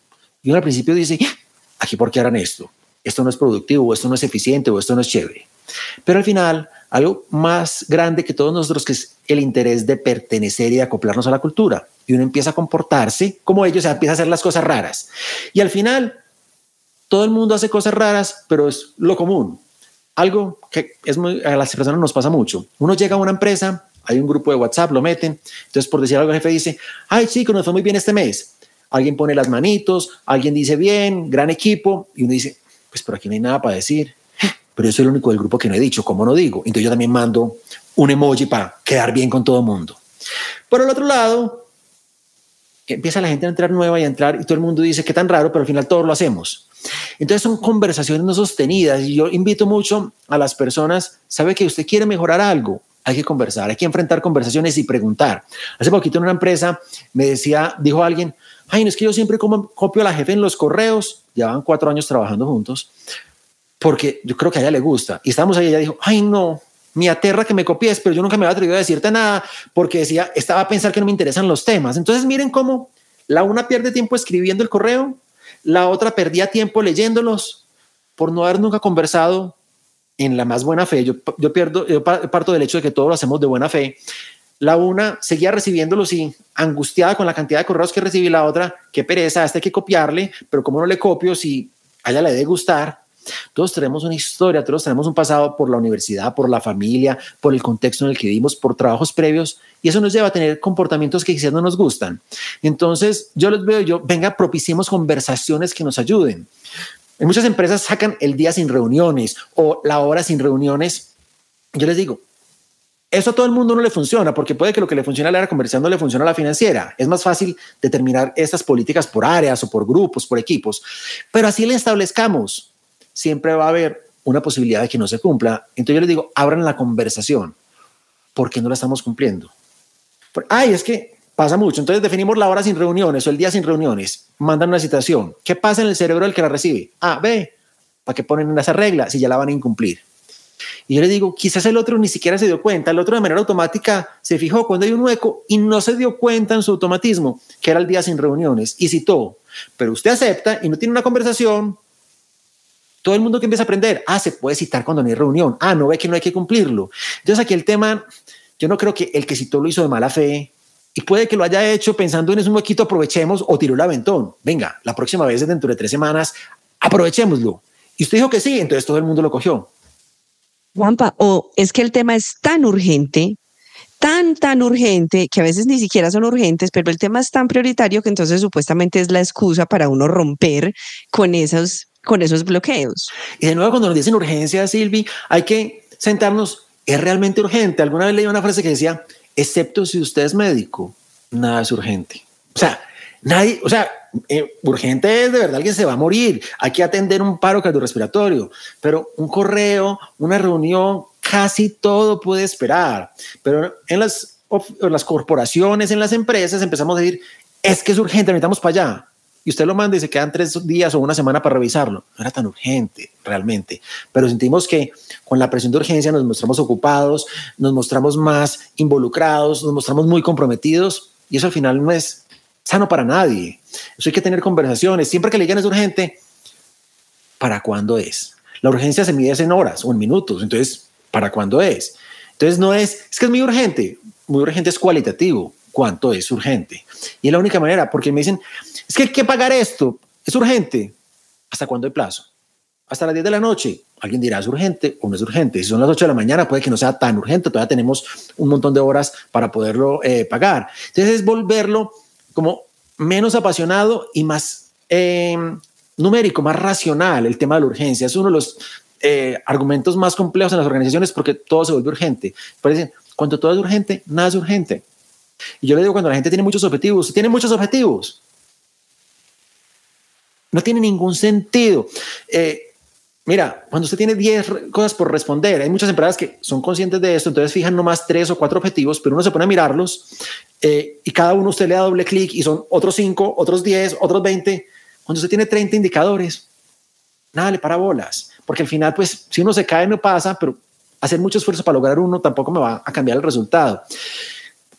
Y uno al principio dice, ah, aquí por qué harán esto esto no es productivo, o esto no es eficiente, o esto no es chévere. Pero al final, algo más grande que todos nosotros, que es el interés de pertenecer y de acoplarnos a la cultura. Y uno empieza a comportarse como ellos, o empieza a hacer las cosas raras. Y al final, todo el mundo hace cosas raras, pero es lo común. Algo que es a las personas nos pasa mucho. Uno llega a una empresa, hay un grupo de WhatsApp, lo meten. Entonces, por decir algo, el jefe dice, ay, chico, nos fue muy bien este mes. Alguien pone las manitos, alguien dice bien, gran equipo, y uno dice, pues por aquí no hay nada para decir. Pero yo soy el único del grupo que no he dicho, ¿cómo no digo? Entonces yo también mando un emoji para quedar bien con todo el mundo. Por el otro lado, empieza la gente a entrar nueva y a entrar y todo el mundo dice, qué tan raro, pero al final todos lo hacemos. Entonces son conversaciones no sostenidas y yo invito mucho a las personas, sabe que usted quiere mejorar algo, hay que conversar, hay que enfrentar conversaciones y preguntar. Hace poquito en una empresa me decía, dijo alguien, ay, no es que yo siempre copio a la jefe en los correos, llevaban cuatro años trabajando juntos, porque yo creo que a ella le gusta. Y estábamos ahí, ella dijo, ay, no, me aterra que me copies, pero yo nunca me había atrevido a decirte nada, porque decía, estaba a pensar que no me interesan los temas. Entonces miren cómo la una pierde tiempo escribiendo el correo, la otra perdía tiempo leyéndolos por no haber nunca conversado en la más buena fe. Yo, yo pierdo, yo parto del hecho de que todo lo hacemos de buena fe la una seguía recibiéndolos y angustiada con la cantidad de correos que recibí, la otra, qué pereza, este hay que copiarle, pero como no le copio si a ella le debe gustar? Todos tenemos una historia, todos tenemos un pasado por la universidad, por la familia, por el contexto en el que vivimos, por trabajos previos, y eso nos lleva a tener comportamientos que quizás no nos gustan. Entonces, yo les veo, yo, venga, propiciemos conversaciones que nos ayuden. En muchas empresas sacan el día sin reuniones o la hora sin reuniones. Yo les digo, eso a todo el mundo no le funciona, porque puede que lo que le funciona a la área comercial no le funciona a la financiera. Es más fácil determinar estas políticas por áreas o por grupos, por equipos, pero así le establezcamos. Siempre va a haber una posibilidad de que no se cumpla. Entonces yo les digo, abran la conversación. ¿Por qué no la estamos cumpliendo? Ay, es que pasa mucho. Entonces definimos la hora sin reuniones o el día sin reuniones. Mandan una citación. ¿Qué pasa en el cerebro del que la recibe? Ah, ve, ¿para qué ponen esa regla si ya la van a incumplir? Y yo le digo, quizás el otro ni siquiera se dio cuenta, el otro de manera automática se fijó cuando hay un hueco y no se dio cuenta en su automatismo que era el día sin reuniones y citó, pero usted acepta y no tiene una conversación. Todo el mundo que empieza a aprender, ah, se puede citar cuando no hay reunión, ah, no ve que no hay que cumplirlo. Entonces aquí el tema, yo no creo que el que citó lo hizo de mala fe, y puede que lo haya hecho pensando en ese huequito, aprovechemos o tiró el aventón. Venga, la próxima vez dentro de tres semanas, aprovechémoslo. Y usted dijo que sí, entonces todo el mundo lo cogió. Juanpa, o es que el tema es tan urgente, tan, tan urgente, que a veces ni siquiera son urgentes, pero el tema es tan prioritario que entonces supuestamente es la excusa para uno romper con esos, con esos bloqueos. Y de nuevo, cuando nos dicen urgencia, Silvi, hay que sentarnos, ¿es realmente urgente? Alguna vez leí una frase que decía, excepto si usted es médico, nada es urgente. O sea, nadie, o sea, eh, urgente es de verdad alguien se va a morir, hay que atender un paro cardiorrespiratorio, pero un correo, una reunión, casi todo puede esperar, pero en las, corporaciones, en las empresas empezamos a decir, es que es urgente, necesitamos para allá. Y usted lo manda y se quedan tres días o una semana para revisarlo. No era tan urgente realmente, pero sentimos que con la presión de urgencia nos mostramos ocupados, nos mostramos más involucrados, nos mostramos muy comprometidos y eso al final no es sano para nadie. Eso hay que tener conversaciones. Siempre que le digan es urgente, ¿para cuándo es? La urgencia se mide en horas o en minutos. Entonces, ¿para cuándo es? Entonces no es, es que es muy urgente. Muy urgente es cualitativo. ¿Cuánto es urgente? Y es la única manera, porque me dicen, es que hay que pagar esto. Es urgente. ¿Hasta cuándo hay plazo? Hasta las 10 de la noche. Alguien dirá, ¿es urgente o no es urgente? Si son las 8 de la mañana, puede que no sea tan urgente. Todavía tenemos un montón de horas para poderlo eh, pagar. Entonces es volverlo como menos apasionado y más em, numérico, más racional el tema de la urgencia. Es uno de los eh, argumentos más complejos en las organizaciones porque todo se vuelve urgente. Pero cuando todo es urgente, nada es urgente. Y yo le digo, cuando la gente tiene muchos objetivos, tiene muchos objetivos. No tiene ningún sentido. Eh, mira, cuando usted tiene 10 cosas por responder, hay muchas empresas que son conscientes de esto, entonces fijan nomás tres o cuatro objetivos, pero uno se pone a mirarlos eh, y cada uno usted le da doble clic y son otros 5, otros 10, otros 20. Cuando usted tiene 30 indicadores, nada le para bolas, porque al final, pues, si uno se cae, no pasa, pero hacer mucho esfuerzo para lograr uno tampoco me va a cambiar el resultado.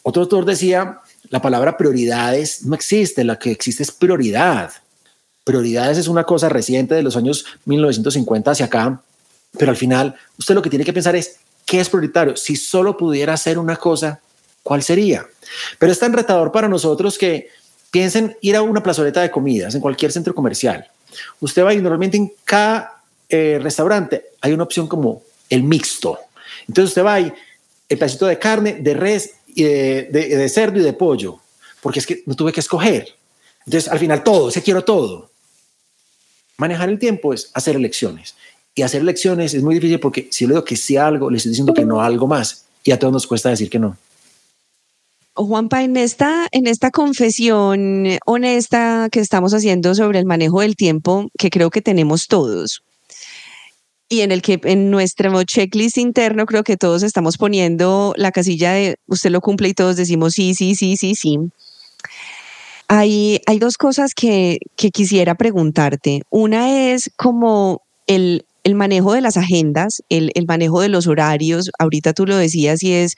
Otro autor decía, la palabra prioridades no existe, la que existe es prioridad. Prioridades es una cosa reciente de los años 1950 hacia acá, pero al final usted lo que tiene que pensar es, ¿qué es prioritario? Si solo pudiera hacer una cosa, ¿cuál sería? Pero es tan retador para nosotros que piensen ir a una plazoleta de comidas en cualquier centro comercial. Usted va y normalmente en cada eh, restaurante hay una opción como el mixto. Entonces usted va y el pedacito de carne, de res de, cerdo y de pollo, porque es que no tuve que escoger. Entonces, al final todo, se quiero todo. Manejar el tiempo es hacer elecciones. Y hacer elecciones es muy difícil porque si le digo que sí algo, le estoy diciendo que no algo más. Y a todos nos cuesta decir que no. Juanpa, en esta, en esta confesión honesta que estamos haciendo sobre el manejo del tiempo, que creo que tenemos todos, y en el que en nuestro checklist interno creo que todos estamos poniendo la casilla de usted lo cumple y todos decimos sí, sí, sí, sí, sí. Hay, hay dos cosas que, que quisiera preguntarte. Una es como el, el manejo de las agendas, el, el, manejo de los horarios, ahorita tú lo decías y es,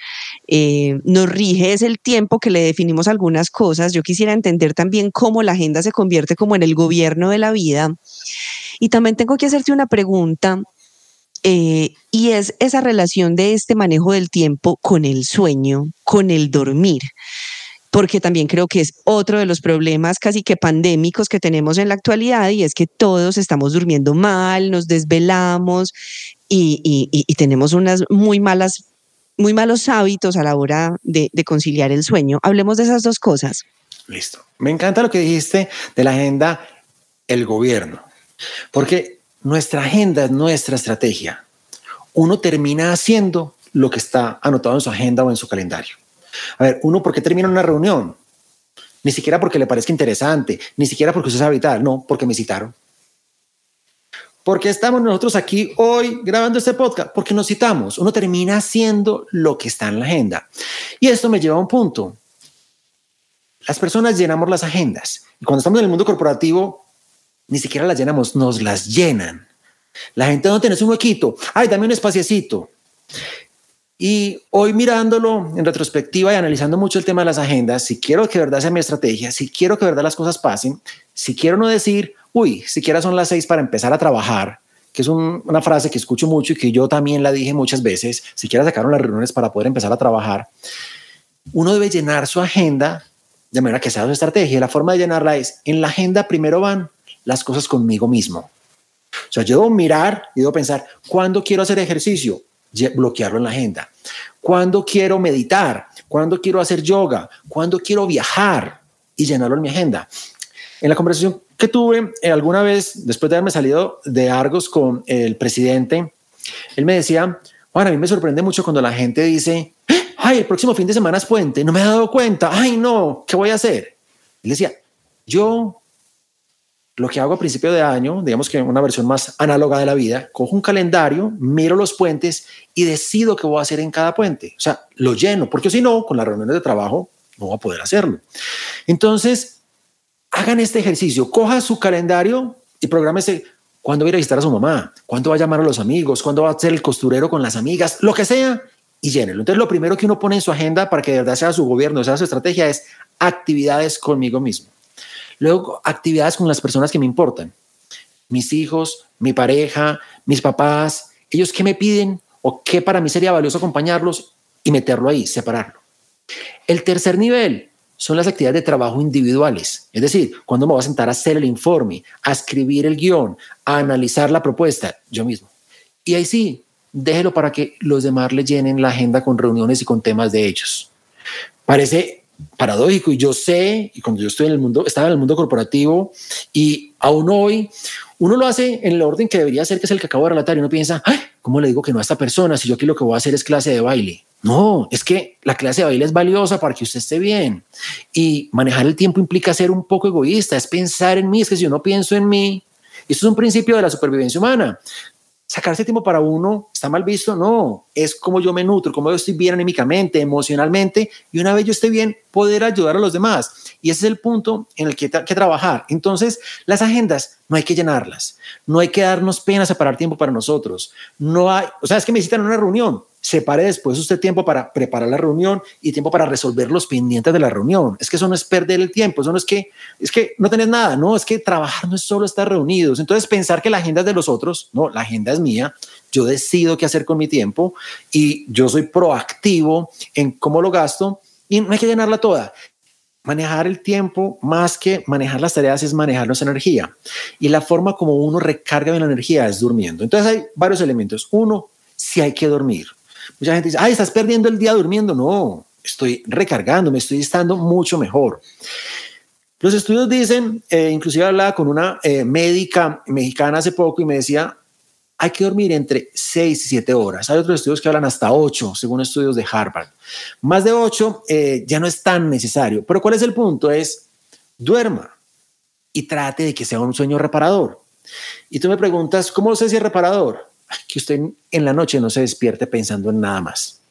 eh, nos rige es el tiempo que le definimos algunas cosas. Yo quisiera entender también cómo la agenda se convierte como en el gobierno de la vida. Y también tengo que hacerte una pregunta eh, y es esa relación de este manejo del tiempo con el sueño, con el dormir, porque también creo que es otro de los problemas casi que pandémicos que tenemos en la actualidad y es que todos estamos durmiendo mal, nos desvelamos y, tenemos unas muy malas, muy malos hábitos a la hora de, de conciliar el sueño. Hablemos de esas dos cosas. Listo. Me encanta lo que dijiste de la agenda, el gobierno, porque nuestra agenda es nuestra estrategia. Uno termina haciendo lo que está anotado en su agenda o en su calendario. A ver, uno, ¿por qué termina una reunión? Ni siquiera porque le parezca interesante, ni siquiera porque usted sabe tal, no, porque me citaron. Porque estamos nosotros aquí hoy grabando este podcast? Porque nos citamos. Uno termina haciendo lo que está en la agenda. Y esto me lleva a un punto. Las personas llenamos las agendas. Y cuando estamos en el mundo corporativo, ni siquiera las llenamos, nos las llenan. La gente no tiene un huequito, ay, dame un espaciecito. Y hoy mirándolo en retrospectiva y analizando mucho el tema de las agendas, si quiero que verdad sea mi estrategia, si quiero que verdad las cosas pasen, si quiero no decir, uy, siquiera son las seis para empezar a trabajar, que es una frase que escucho mucho y que yo también la dije muchas veces, si siquiera sacaron las reuniones para poder empezar a trabajar, uno debe llenar su agenda de manera que sea su estrategia. La forma de llenarla es, en la agenda primero van las cosas conmigo mismo. O sea, yo debo mirar y debo pensar, ¿cuándo quiero hacer ejercicio? Bloquearlo en la agenda. ¿Cuándo quiero meditar? ¿Cuándo quiero hacer yoga? ¿Cuándo quiero viajar? Y llenarlo en mi agenda. En la conversación que tuve eh, alguna vez, después de haberme salido de Argos con el presidente, él me decía, bueno, a mí me sorprende mucho cuando la gente dice, ay, el próximo fin de semana es puente, no me he dado cuenta, ay, no, ¿qué voy a hacer? Él decía, yo lo que hago a principio de año, digamos que una versión más análoga de la vida, cojo un calendario, miro los puentes y decido qué voy a hacer en cada puente. O sea, lo lleno, porque si no, con las reuniones de trabajo no voy a poder hacerlo. Entonces, hagan este ejercicio, coja su calendario y prográmese cuándo va a ir a visitar a su mamá, cuándo va a llamar a los amigos, cuándo va a hacer el costurero con las amigas, lo que sea, y llénelo. Entonces, lo primero que uno pone en su agenda para que de verdad sea su gobierno, sea su estrategia, es actividades conmigo mismo. Luego, actividades con las personas que me importan. Mis hijos, mi pareja, mis papás, ellos qué me piden o qué para mí sería valioso acompañarlos y meterlo ahí, separarlo. El tercer nivel son las actividades de trabajo individuales, es decir, cuando me voy a sentar a hacer el informe, a escribir el guion, a analizar la propuesta, yo mismo. Y ahí sí, déjelo para que los demás le llenen la agenda con reuniones y con temas de ellos. Parece paradójico y yo sé, y cuando yo estoy en el mundo, estaba en el mundo corporativo y aún hoy uno lo hace en el orden que debería ser, que es el que acabo de relatar, y uno piensa, Ay, ¿cómo le digo que no a esta persona si yo aquí lo que voy a hacer es clase de baile? No, es que la clase de baile es valiosa para que usted esté bien. Y manejar el tiempo implica ser un poco egoísta, es pensar en mí, es que si yo no pienso en mí, esto es un principio de la supervivencia humana sacarse tiempo para uno está mal visto, no, es como yo me nutro, como yo estoy bien anímicamente, emocionalmente, y una vez yo esté bien, poder ayudar a los demás. Y ese es el punto en el que hay que trabajar. Entonces, las agendas no hay que llenarlas, no hay que darnos pena separar tiempo para nosotros. No hay, o sea, es que me citan una reunión, separe después usted tiempo para preparar la reunión y tiempo para resolver los pendientes de la reunión. Es que eso no es perder el tiempo, eso no es que, es que no tenés nada, no, es que trabajar no es solo estar reunidos. Entonces pensar que la agenda es de los otros, no, la agenda es mía, yo decido qué hacer con mi tiempo y yo soy proactivo en cómo lo gasto y no hay que llenarla toda. Manejar el tiempo más que manejar las tareas es manejar nuestra energía. Y la forma como uno recarga bien la energía es durmiendo. Entonces hay varios elementos. Uno, si hay que dormir. Mucha gente dice, ay, estás perdiendo el día durmiendo. No, estoy recargando, me estoy estando mucho mejor. Los estudios dicen, eh, inclusive hablaba con una eh, médica mexicana hace poco y me decía, hay que dormir entre 6 y 7 horas. Hay otros estudios que hablan hasta 8, según estudios de Harvard. Más de 8 eh, ya no es tan necesario. Pero ¿cuál es el punto? Es duerma y trate de que sea un sueño reparador. Y tú me preguntas, ¿cómo sé si es reparador? Que usted en la noche no se despierte pensando en nada más.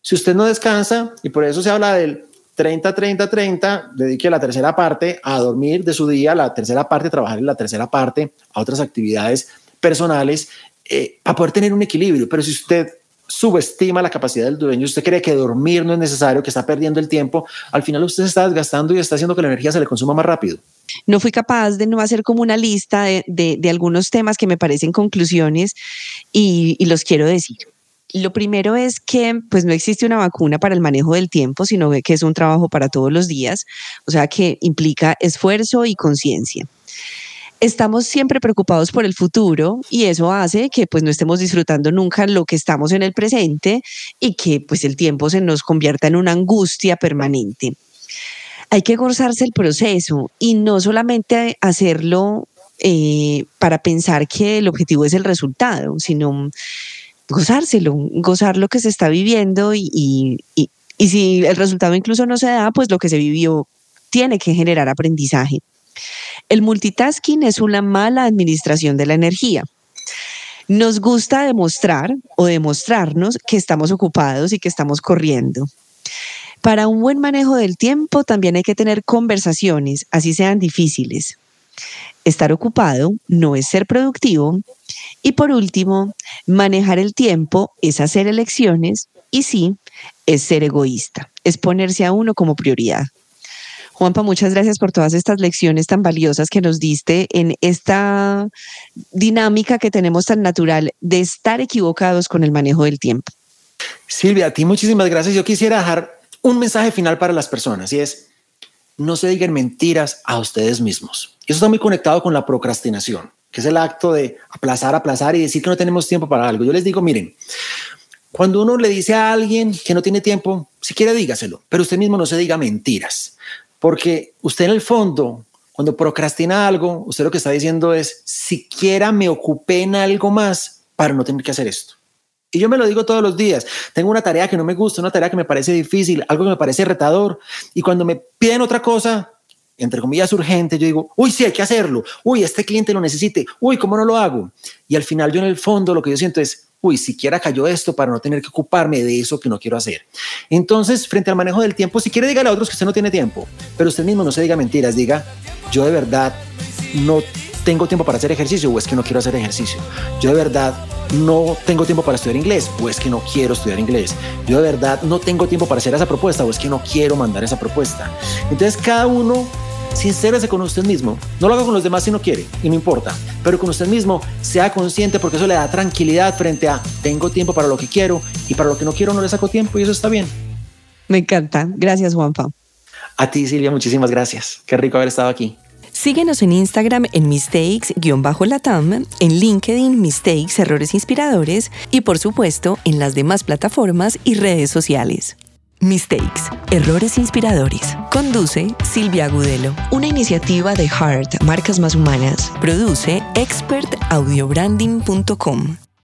Si usted no descansa, y por eso se habla del 30, 30, 30, dedique la tercera parte a dormir de su día, la tercera parte trabajar en la tercera parte a otras actividades personales eh, para poder tener un equilibrio. Pero si usted subestima la capacidad del dueño, usted cree que dormir no es necesario, que está perdiendo el tiempo, al final usted se está desgastando y está haciendo que la energía se le consuma más rápido no fui capaz de no hacer como una lista de, algunos temas que me parecen conclusiones y, los quiero decir. Lo primero es que pues no existe una vacuna para el manejo del tiempo, sino que es un trabajo para todos los días, o sea que implica esfuerzo y conciencia. Estamos siempre preocupados por el futuro y eso hace que pues no estemos disfrutando nunca lo que estamos en el presente y que pues el tiempo se nos convierta en una angustia permanente hay que gozarse el proceso y no solamente hacerlo eh, para pensar que el objetivo es el resultado, sino gozárselo, gozar lo que se está viviendo y, y si el resultado incluso no se da, pues lo que se vivió tiene que generar aprendizaje. El multitasking es una mala administración de la energía. Nos gusta demostrar o demostrarnos que estamos ocupados y que estamos corriendo. Para un buen manejo del tiempo también hay que tener conversaciones, así sean difíciles. Estar ocupado no es ser productivo. Y por último, manejar el tiempo es hacer elecciones y sí, es ser egoísta, es ponerse a uno como prioridad. Juanpa, muchas gracias por todas estas lecciones tan valiosas que nos diste en esta dinámica que tenemos tan natural de estar equivocados con el manejo del tiempo. Silvia, a ti muchísimas gracias. Yo quisiera dejar un mensaje final para las personas y es, no se digan mentiras a ustedes mismos. Eso está muy conectado con la procrastinación, que es el acto de aplazar, aplazar y decir que no tenemos tiempo para algo. Yo les digo, miren, cuando uno le dice a alguien que no tiene tiempo, si quiere dígaselo, pero usted mismo no se diga mentiras, porque usted en el fondo, cuando procrastina algo, usted lo que está diciendo es, siquiera me ocupé en algo más para no tener que hacer esto. Y yo me lo digo todos los días. Tengo una tarea que no me gusta, una tarea que me parece difícil, algo que me parece retador. Y cuando me piden otra cosa, entre comillas, urgente, yo digo, uy, sí, hay que hacerlo, uy, este cliente lo necesite, uy, ¿cómo no lo hago? Y al final yo en el fondo lo que yo siento es, uy, siquiera cayó esto para no tener que ocuparme de eso que no quiero hacer. Entonces, frente al manejo del tiempo, si quiere dígale a otros que usted no tiene tiempo, pero usted mismo no se diga mentiras, diga, yo de verdad no tengo tiempo para hacer ejercicio o es que no quiero hacer ejercicio. Yo de verdad no tengo tiempo para estudiar inglés o es que no quiero estudiar inglés. Yo de verdad no tengo tiempo para hacer esa propuesta o es que no quiero mandar esa propuesta. Entonces cada uno sincérese con usted mismo. No lo haga con los demás si no quiere y no importa, pero con usted mismo sea consciente porque eso le da tranquilidad frente a tengo tiempo para lo que quiero y para lo que no quiero no le saco tiempo y eso está bien. Me encanta. Gracias, Juanpa. A ti, Silvia, muchísimas gracias. Qué rico haber estado aquí. Síguenos en Instagram en mistakes-latam, en LinkedIn Mistakes Errores Inspiradores y por supuesto en las demás plataformas y redes sociales. Mistakes, Errores Inspiradores. Conduce Silvia Agudelo. Una iniciativa de Heart, Marcas Más Humanas. Produce expertaudiobranding.com.